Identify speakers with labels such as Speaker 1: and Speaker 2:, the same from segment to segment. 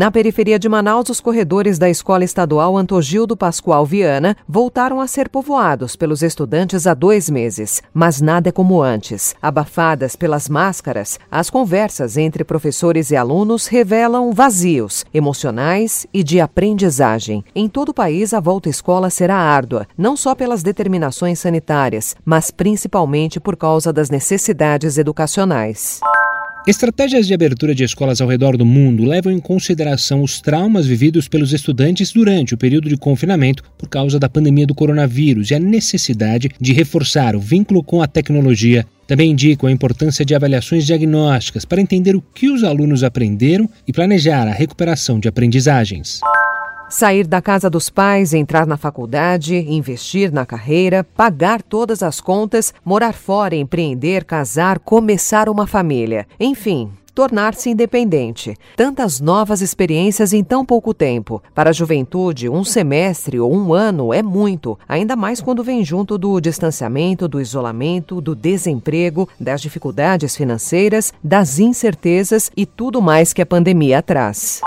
Speaker 1: Na periferia de Manaus, os corredores da Escola Estadual Antogildo Pascoal Viana voltaram a ser povoados pelos estudantes há dois meses. Mas nada é como antes. Abafadas pelas máscaras, as conversas entre professores e alunos revelam vazios emocionais e de aprendizagem. Em todo o país, a volta à escola será árdua, não só pelas determinações sanitárias, mas principalmente por causa das necessidades educacionais.
Speaker 2: Estratégias de abertura de escolas ao redor do mundo levam em consideração os traumas vividos pelos estudantes durante o período de confinamento por causa da pandemia do coronavírus e a necessidade de reforçar o vínculo com a tecnologia. Também indicam a importância de avaliações diagnósticas para entender o que os alunos aprenderam e planejar a recuperação de aprendizagens.
Speaker 1: Sair da casa dos pais, entrar na faculdade, investir na carreira, pagar todas as contas, morar fora, empreender, casar, começar uma família. Enfim, tornar-se independente. Tantas novas experiências em tão pouco tempo. Para a juventude, um semestre ou um ano é muito, ainda mais quando vem junto do distanciamento, do isolamento, do desemprego, das dificuldades financeiras, das incertezas e tudo mais que a pandemia traz.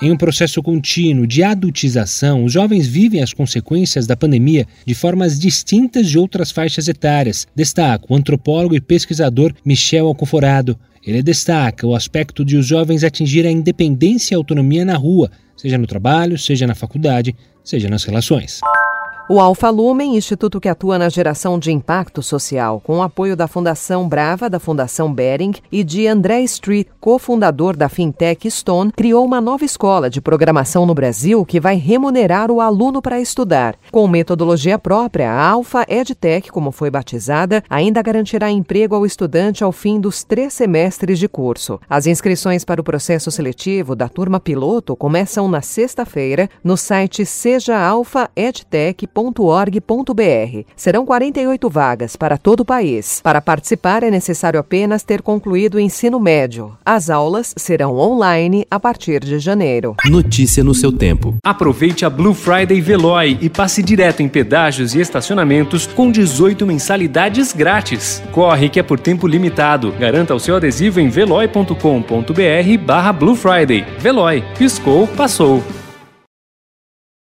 Speaker 2: Em um processo contínuo de adultização, os jovens vivem as consequências da pandemia de formas distintas de outras faixas etárias, destaca o antropólogo e pesquisador Michel Alcoforado. Ele destaca o aspecto de os jovens atingirem a independência e autonomia na rua, seja no trabalho, seja na faculdade, seja nas relações.
Speaker 1: O Alfa Lumen, instituto que atua na geração de impacto social, com o apoio da Fundação Brava, da Fundação Bering e de André Street, cofundador da fintech Stone, criou uma nova escola de programação no Brasil que vai remunerar o aluno para estudar. Com metodologia própria, a Alfa EdTech, como foi batizada, ainda garantirá emprego ao estudante ao fim dos três semestres de curso. As inscrições para o processo seletivo da turma piloto começam na sexta-feira no site sejaalfaedtech.com www.cultura.org.br. Serão 48 vagas para todo o país. Para participar é necessário apenas ter concluído o ensino médio. As aulas serão online a partir de janeiro.
Speaker 3: Notícia no seu tempo.
Speaker 4: Aproveite a Blue Friday Veloy e passe direto em pedágios e estacionamentos com 18 mensalidades grátis. Corre que é por tempo limitado. Garanta o seu adesivo em veloy.com.br barra Blue Friday. Veloy. Piscou, passou.